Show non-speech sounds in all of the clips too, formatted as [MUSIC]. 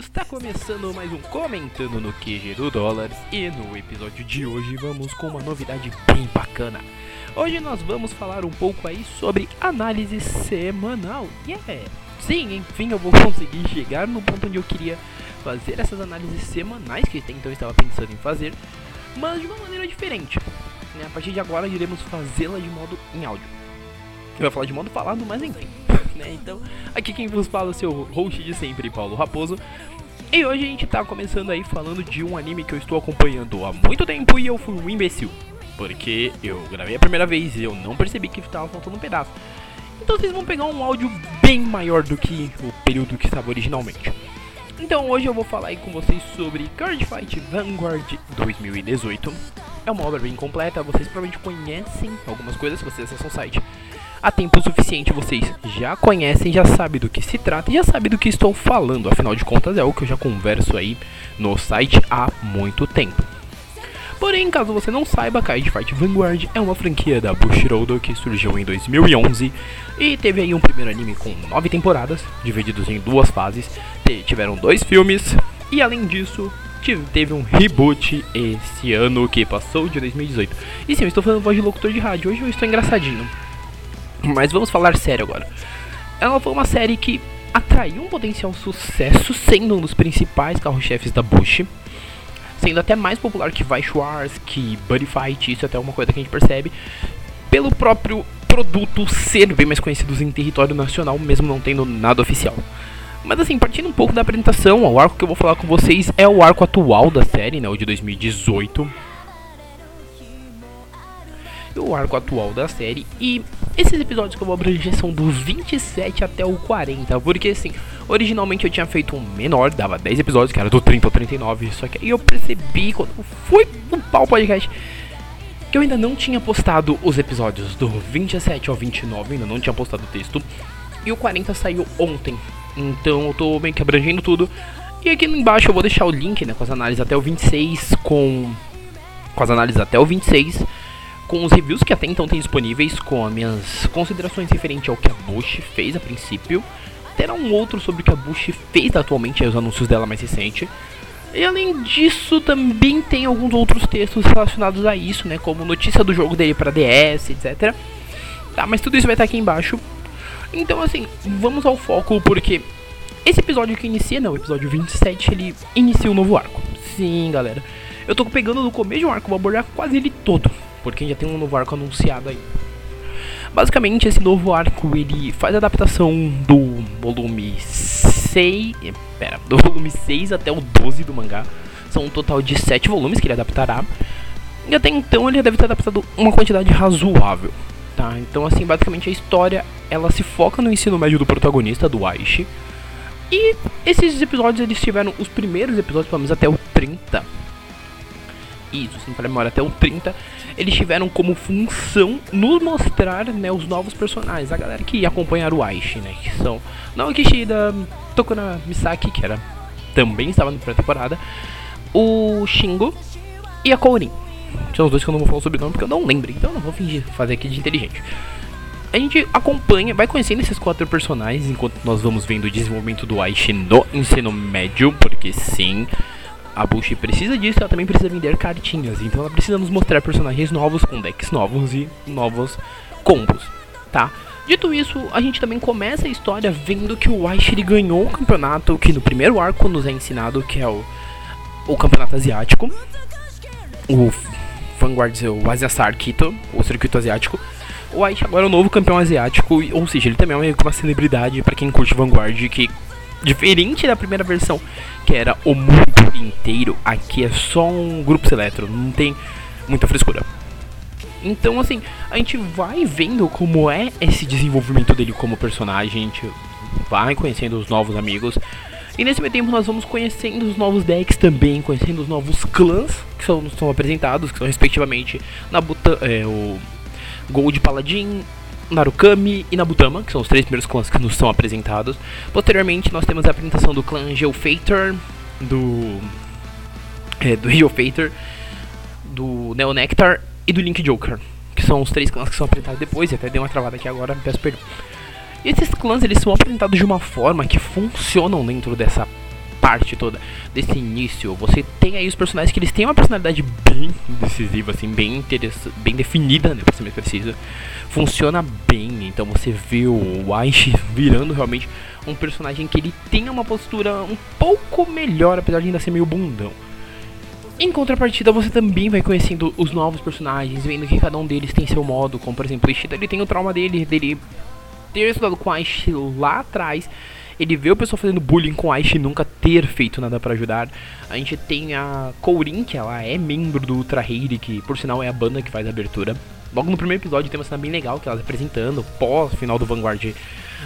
está começando mais um Comentando no QG do Dólares e no episódio de hoje vamos com uma novidade bem bacana. Hoje nós vamos falar um pouco aí sobre análise semanal. Yeah! Sim, enfim eu vou conseguir chegar no ponto onde eu queria fazer essas análises semanais que até então eu estava pensando em fazer, mas de uma maneira diferente. Né? A partir de agora iremos fazê-la de modo em áudio. Eu ia falar de modo falado, mas enfim. Né? Então, aqui quem vos fala é o seu host de sempre, Paulo Raposo. E hoje a gente tá começando aí falando de um anime que eu estou acompanhando há muito tempo e eu fui um imbecil. Porque eu gravei a primeira vez e eu não percebi que estava faltando um pedaço. Então vocês vão pegar um áudio bem maior do que o período que estava originalmente. Então hoje eu vou falar aí com vocês sobre Card Fight Vanguard 2018. É uma obra bem completa, vocês provavelmente conhecem algumas coisas se vocês acessam o site há tempo suficiente vocês já conhecem, já sabem do que se trata e já sabem do que estou falando. Afinal de contas, é o que eu já converso aí no site há muito tempo. Porém, caso você não saiba, Card Fight Vanguard é uma franquia da Bushiroad que surgiu em 2011 e teve aí um primeiro anime com nove temporadas, divididos em duas fases. Tiveram dois filmes e, além disso, teve um reboot esse ano que passou de 2018. E sim, eu estou falando voz de locutor de rádio, hoje eu estou engraçadinho. Mas vamos falar sério agora. Ela foi uma série que atraiu um potencial sucesso, sendo um dos principais carro-chefes da Bush. Sendo até mais popular que Vice Wars, que Buddy Fight, isso é até uma coisa que a gente percebe. Pelo próprio produto ser bem mais conhecido em território nacional, mesmo não tendo nada oficial. Mas assim, partindo um pouco da apresentação, o arco que eu vou falar com vocês é o arco atual da série, né, o de 2018 o arco atual da série. E esses episódios que eu vou abranger são dos 27 até o 40. Porque assim, originalmente eu tinha feito um menor, dava 10 episódios, que era do 30 ao 39. Só que aí eu percebi quando fui upar o podcast que eu ainda não tinha postado os episódios do 27 ao 29, ainda não tinha postado o texto. E o 40 saiu ontem. Então eu tô meio que abrangendo tudo. E aqui embaixo eu vou deixar o link né, com as análises até o 26, com, com as análises até o 26 com os reviews que até então tem disponíveis, com as minhas considerações referente ao que a Bush fez a princípio. Terá um outro sobre o que a Bush fez atualmente, os anúncios dela mais recente. E além disso, também tem alguns outros textos relacionados a isso, né? Como notícia do jogo dele para DS, etc. Tá, mas tudo isso vai estar aqui embaixo. Então, assim, vamos ao foco, porque esse episódio que inicia, não, o episódio 27, ele inicia um novo arco. Sim, galera. Eu tô pegando no começo de um arco, vou abordar quase ele todo porque já tem um novo arco anunciado aí. Basicamente, esse novo arco ele faz a adaptação do volume 6. Pera, do volume 6 até o 12 do mangá. São um total de 7 volumes que ele adaptará. E até então ele deve ter adaptado uma quantidade razoável. Tá? Então, assim, basicamente a história ela se foca no ensino médio do protagonista, do Aishi. E esses episódios eles tiveram os primeiros episódios, pelo menos até o 30. Isso, se não me memória, até o 30 eles tiveram como função nos mostrar né, os novos personagens, a galera que acompanharam o Aishi, né? Que são Naoki Shida, Tokuna Misaki, que era, também estava na pré-temporada, o Shingo e a Kourin. São os dois que eu não vou falar sobre o nome porque eu não lembro, então não vou fingir fazer aqui de inteligente. A gente acompanha, vai conhecendo esses quatro personagens enquanto nós vamos vendo o desenvolvimento do Aishi no ensino médio, porque sim, a Bush precisa disso, ela também precisa vender cartinhas. Então ela precisa nos mostrar personagens novos com decks novos e novos combos, tá? Dito isso, a gente também começa a história vendo que o Aishiri ganhou o campeonato que no primeiro arco nos é ensinado, que é o, o campeonato asiático. O Vanguard, o Asia Kito, o circuito asiático. O Aishi agora é o novo campeão asiático, ou seja, ele também é uma celebridade para quem curte Vanguard, que diferente da primeira versão, que era o mundo inteiro, aqui é só um grupo seleto, não tem muita frescura. Então, assim, a gente vai vendo como é esse desenvolvimento dele como personagem, a gente vai conhecendo os novos amigos. E nesse meio tempo nós vamos conhecendo os novos decks também, conhecendo os novos clãs que são, são apresentados, que são respectivamente Nabuta, é, o Gold Paladin, Narukami e Nabutama, que são os três primeiros clãs que nos são apresentados. Posteriormente, nós temos a apresentação do clã Geofator, do. É, do Geofator, do Neonectar e do Link Joker, que são os três clãs que são apresentados depois. E até dei uma travada aqui agora, peço perdão. E esses clãs eles são apresentados de uma forma que funcionam dentro dessa parte toda desse início, você tem aí os personagens que eles têm uma personalidade bem decisiva, assim, bem, bem definida, né, pra ser mais preciso. Funciona bem, então você vê o Aishi virando realmente um personagem que ele tem uma postura um pouco melhor, apesar de ainda ser meio bundão. Em contrapartida, você também vai conhecendo os novos personagens, vendo que cada um deles tem seu modo, como por exemplo, o Ishida, ele tem o trauma dele, dele ter estudado com a Aishi lá atrás, ele vê o pessoal fazendo bullying com a Aishi e nunca ter feito nada para ajudar. A gente tem a Kourin, que ela é membro do Ultra Heire, que por sinal é a banda que faz a abertura. Logo no primeiro episódio tem uma cena bem legal que elas apresentando, pós final do Vanguard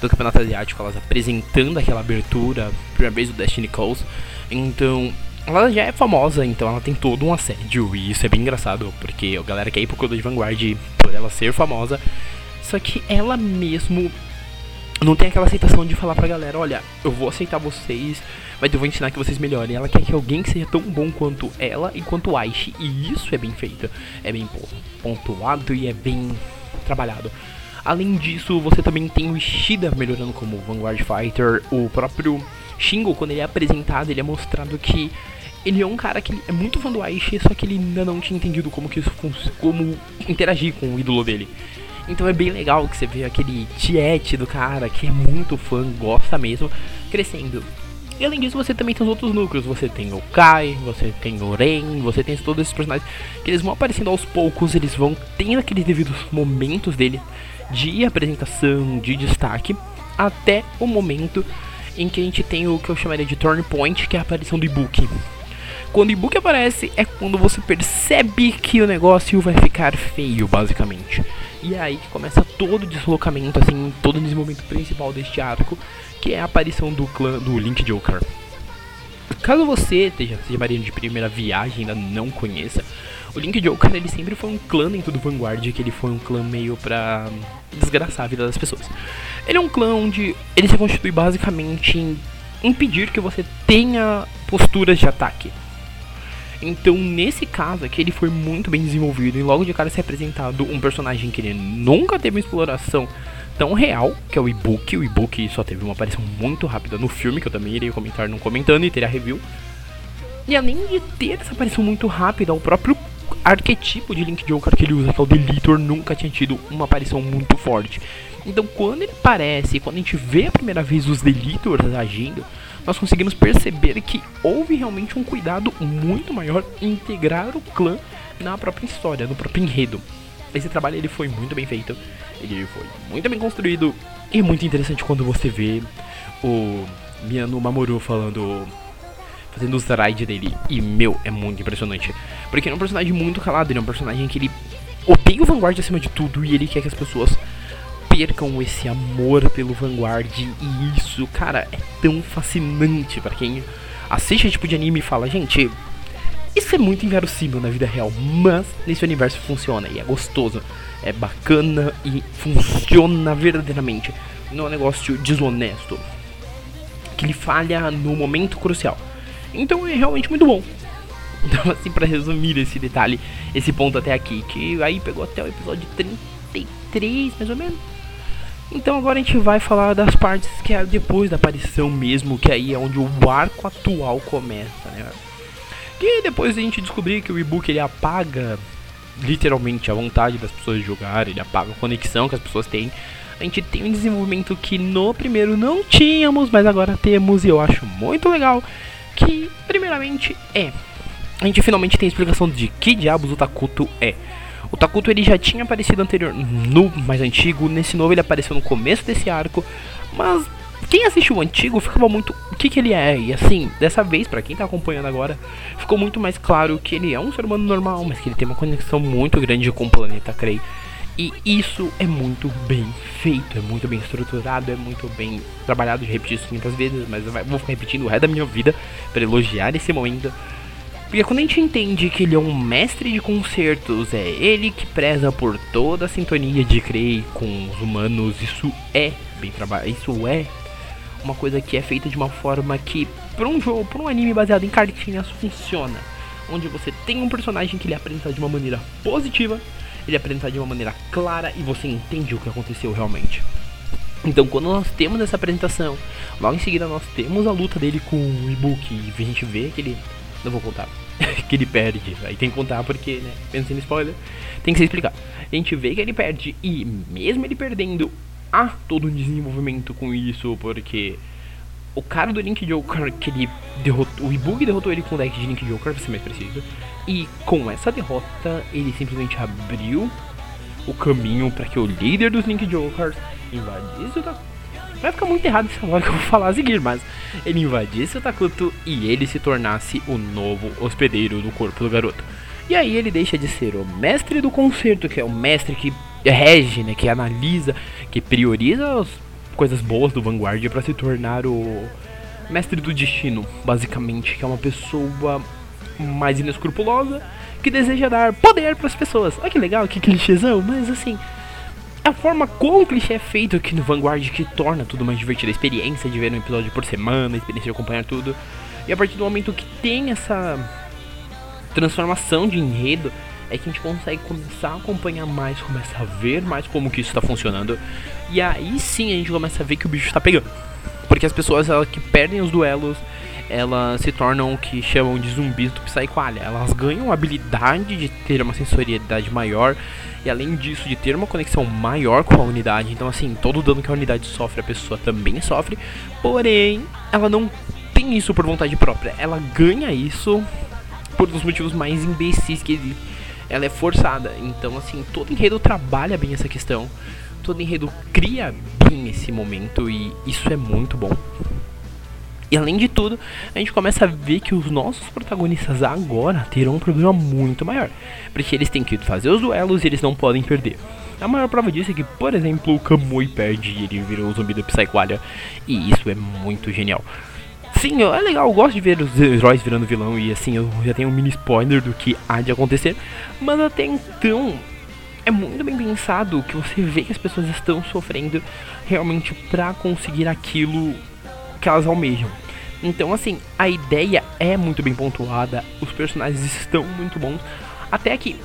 do Campeonato Asiático, elas apresentando aquela abertura, primeira vez do Destiny Calls. Então, ela já é famosa, então ela tem todo um assédio, e isso é bem engraçado, porque a galera quer ir pro Clube de Vanguard por ela ser famosa, só que ela mesmo não tem aquela aceitação de falar pra galera, olha, eu vou aceitar vocês, mas eu vou ensinar que vocês melhorem. Ela quer que alguém seja tão bom quanto ela e quanto Aishi, e isso é bem feito, é bem pontuado e é bem trabalhado. Além disso, você também tem o Ishida melhorando como Vanguard Fighter, o próprio Shingo, quando ele é apresentado, ele é mostrado que ele é um cara que é muito fã do Aishi, só que ele ainda não tinha entendido como que isso como interagir com o ídolo dele. Então é bem legal que você vê aquele tiete do cara que é muito fã, gosta mesmo, crescendo. E além disso, você também tem os outros núcleos. Você tem o Kai, você tem o Ren, você tem todos esses personagens que eles vão aparecendo aos poucos, eles vão tendo aqueles devidos momentos dele de apresentação, de destaque, até o momento em que a gente tem o que eu chamaria de turn point, que é a aparição do e-book. Quando o e-book aparece é quando você percebe que o negócio vai ficar feio, basicamente. E é aí que começa todo o deslocamento, assim, todo o desenvolvimento principal deste arco, que é a aparição do clã do Link Joker. Caso você esteja, seja de primeira viagem ainda não conheça, o Link Joker ele sempre foi um clã dentro do Vanguard, que ele foi um clã meio pra desgraçar a vida das pessoas. Ele é um clã onde ele se constitui basicamente em impedir que você tenha posturas de ataque. Então, nesse caso aqui, ele foi muito bem desenvolvido e logo de cara se apresentado um personagem que ele nunca teve uma exploração tão real, que é o e-book. O e-book só teve uma aparição muito rápida no filme, que eu também irei comentar no comentando e teria review. E além de ter essa aparição muito rápida, o próprio arquetipo de Link Joker que ele usa, que é o Deletor, nunca tinha tido uma aparição muito forte. Então, quando ele aparece, quando a gente vê a primeira vez os Deletors agindo, nós conseguimos perceber que houve realmente um cuidado muito maior em integrar o clã na própria história, no próprio enredo. Esse trabalho ele foi muito bem feito, ele foi muito bem construído e muito interessante quando você vê o Miano Mamoru falando fazendo os raids dele. E, meu, é muito impressionante. Porque ele é um personagem muito calado, ele é um personagem que ele odeia o Vanguard acima de tudo e ele quer que as pessoas percam esse amor pelo Vanguard. E isso, cara, é tão fascinante para quem assiste esse tipo de anime e fala, gente. Isso é muito inverossímil na vida real, mas nesse universo funciona e é gostoso, é bacana e funciona verdadeiramente. Não é um negócio desonesto que ele falha no momento crucial. Então é realmente muito bom. [LAUGHS] Então, assim, para resumir esse detalhe, esse ponto até aqui, que aí pegou até o episódio 33, mais ou menos. Então agora a gente vai falar das partes que é depois da aparição mesmo, que aí é onde o arco atual começa, né? Que depois a gente descobrir que o e-book ele apaga literalmente a vontade das pessoas de jogar, ele apaga a conexão que as pessoas têm. A gente tem um desenvolvimento que no primeiro não tínhamos, mas agora temos e eu acho muito legal que primeiramente é a gente finalmente tem a explicação de que diabos o Takuto é. O Takuto ele já tinha aparecido anterior no mais antigo, nesse novo ele apareceu no começo desse arco, mas quem assistiu o antigo ficava muito o que, que ele é. E assim, dessa vez, para quem tá acompanhando agora, ficou muito mais claro que ele é um ser humano normal, mas que ele tem uma conexão muito grande com o planeta Krei. E isso é muito bem feito, é muito bem estruturado, é muito bem trabalhado. de repetir isso muitas vezes, mas vou ficar repetindo o resto da minha vida para elogiar esse momento. Porque quando a gente entende que ele é um mestre de concertos, é ele que preza por toda a sintonia de Krei com os humanos, isso é bem trabalhado, isso é uma coisa que é feita de uma forma que, para um jogo, para um anime baseado em cartinhas, funciona. Onde você tem um personagem que ele apresentado de uma maneira positiva ele apresentado de uma maneira clara e você entende o que aconteceu realmente. Então, quando nós temos essa apresentação, logo em seguida nós temos a luta dele com o e-book e a gente vê que ele. Não vou contar. [LAUGHS] que ele perde. Aí tem que contar porque, né? Pensando em spoiler, tem que ser explicado. A gente vê que ele perde e, mesmo ele perdendo, há todo um desenvolvimento com isso, porque o cara do Link Joker que ele derrotou. O e-book derrotou ele com o deck de Link Joker, pra ser mais preciso. E com essa derrota, ele simplesmente abriu o caminho para que o líder dos Link Jokers invadisse o. Vai ficar muito errado isso agora que eu vou falar a seguir, mas ele invadisse o Takuto e ele se tornasse o novo hospedeiro do corpo do garoto. E aí ele deixa de ser o mestre do concerto, que é o mestre que rege, né, que analisa, que prioriza as coisas boas do Vanguard para se tornar o mestre do destino, basicamente, que é uma pessoa mais inescrupulosa que deseja dar poder para as pessoas. Olha que legal, que clichêzão, mas assim, a forma como o clichê é feito aqui no Vanguard que torna tudo mais divertido, a experiência de ver um episódio por semana, a experiência de acompanhar tudo. E a partir do momento que tem essa transformação de enredo, é que a gente consegue começar a acompanhar mais, começa a ver mais como que isso está funcionando. E aí sim a gente começa a ver que o bicho está pegando. Porque as pessoas elas, que perdem os duelos, elas se tornam o que chamam de zumbis do Psyqualia. Elas ganham a habilidade de ter uma sensorialidade maior e além disso de ter uma conexão maior com a unidade. Então assim, todo o dano que a unidade sofre, a pessoa também sofre. Porém, ela não tem isso por vontade própria. Ela ganha isso por um dos motivos mais imbecis que existe. Ela é forçada. Então assim, todo enredo trabalha bem essa questão. Todo enredo cria bem esse momento e isso é muito bom. E além de tudo, a gente começa a ver que os nossos protagonistas agora terão um problema muito maior. Porque eles têm que fazer os duelos e eles não podem perder. A maior prova disso é que, por exemplo, o Kamui perde e ele virou o zumbi do Psyqualia. E isso é muito genial. Sim, é legal, eu gosto de ver os heróis virando vilão e assim, eu já tenho um mini spoiler do que há de acontecer. Mas até então, é muito bem pensado que você vê que as pessoas estão sofrendo realmente para conseguir aquilo que elas almejam. Então, assim, a ideia é muito bem pontuada, os personagens estão muito bons, até aqui.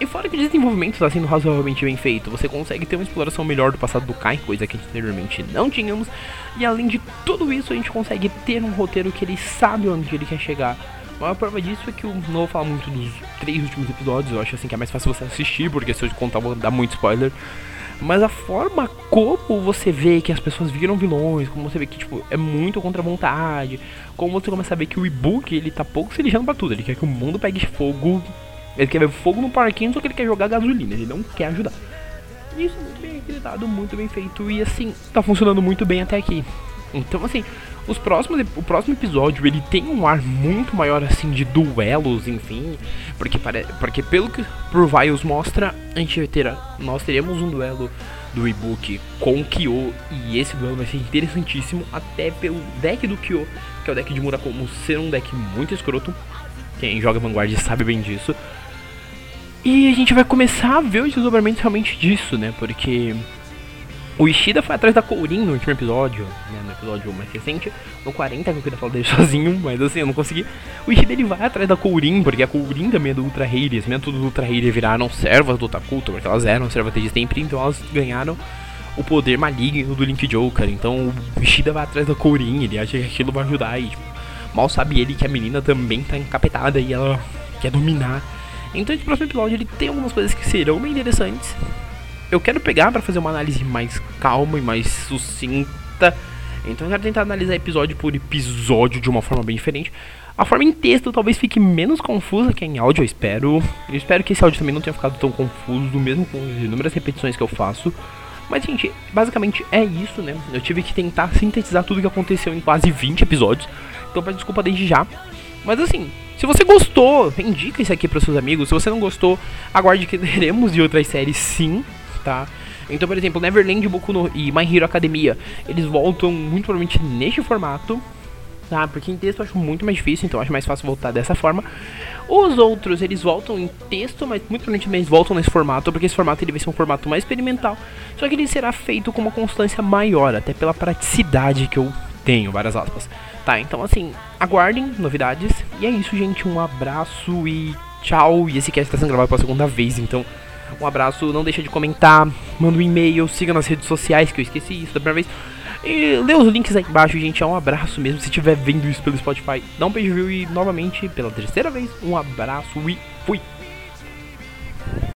E fora que o desenvolvimento está sendo razoavelmente bem feito, você consegue ter uma exploração melhor do passado do Kai, coisa que anteriormente não tínhamos, e além de tudo isso, a gente consegue ter um roteiro que ele sabe onde ele quer chegar. A maior prova disso é que eu não vou falar muito dos três últimos episódios, eu acho assim que é mais fácil você assistir, porque se eu contar vou dar muito spoiler. Mas a forma como você vê que as pessoas viram vilões, como você vê que tipo, é muito contra a vontade, como você começa a ver que o e-book ele tá pouco se lixando pra tudo, ele quer que o mundo pegue fogo, ele quer ver fogo no parquinho, só que ele quer jogar gasolina, ele não quer ajudar. Isso é muito bem acreditado, muito bem feito e assim, tá funcionando muito bem até aqui. Então assim, os próximos, o próximo episódio ele tem um ar muito maior assim de duelos, enfim, porque pare, porque pelo que Proviles mostra, a gente terá, nós teremos um duelo do e-book com o Kyo e esse duelo vai ser interessantíssimo até pelo deck do Kyo, que é o deck de Murakumo ser um deck muito escroto. Quem joga Vanguard sabe bem disso. E a gente vai começar a ver os desdobramentos realmente disso, né? Porque o Ishida foi atrás da Kourin no último episódio, né, no episódio mais recente, no 40, que eu queria falar dele [LAUGHS] sozinho, mas assim, eu não consegui. O Ishida ele vai atrás da Kourin, porque a Kourin também é do Ultra Raiders, mesmo tudo do Ultra Raider viraram servas do Takuto, porque elas eram servas desde sempre, então elas ganharam o poder maligno do Link Joker. Então o Ishida vai atrás da Kourin, ele acha que aquilo vai ajudar e tipo, mal sabe ele que a menina também tá encapetada e ela quer dominar. Então esse próximo episódio ele tem algumas coisas que serão bem interessantes eu quero pegar para fazer uma análise mais calma e mais sucinta. Então eu quero tentar analisar episódio por episódio de uma forma bem diferente. A forma em texto talvez fique menos confusa que em áudio, eu espero. Eu espero que esse áudio também não tenha ficado tão confuso, mesmo com as inúmeras repetições que eu faço. Mas, gente, basicamente é isso, né? Eu tive que tentar sintetizar tudo que aconteceu em quase 20 episódios. Então peço desculpa desde já. Mas assim, se você gostou, indica isso aqui para seus amigos. Se você não gostou, aguarde que [LAUGHS] teremos de outras séries sim tá? Então, por exemplo, Neverland, Boku no, e My Hero Academia, eles voltam muito provavelmente neste formato, tá? Porque em texto eu acho muito mais difícil, então acho mais fácil voltar dessa forma. Os outros, eles voltam em texto, mas muito provavelmente eles voltam nesse formato, porque esse formato ele vai ser um formato mais experimental, só que ele será feito com uma constância maior, até pela praticidade que eu tenho, várias aspas. Tá, então assim, aguardem novidades. E é isso, gente. Um abraço e tchau. E esse cast está sendo gravado pela segunda vez, então Um abraço, não deixa de comentar, manda um e-mail, siga nas redes sociais que eu esqueci isso da primeira vez. E lê os links aí embaixo, gente. É um abraço mesmo. Se estiver vendo isso pelo Spotify, dá um beijo e novamente, pela terceira vez, um abraço e fui.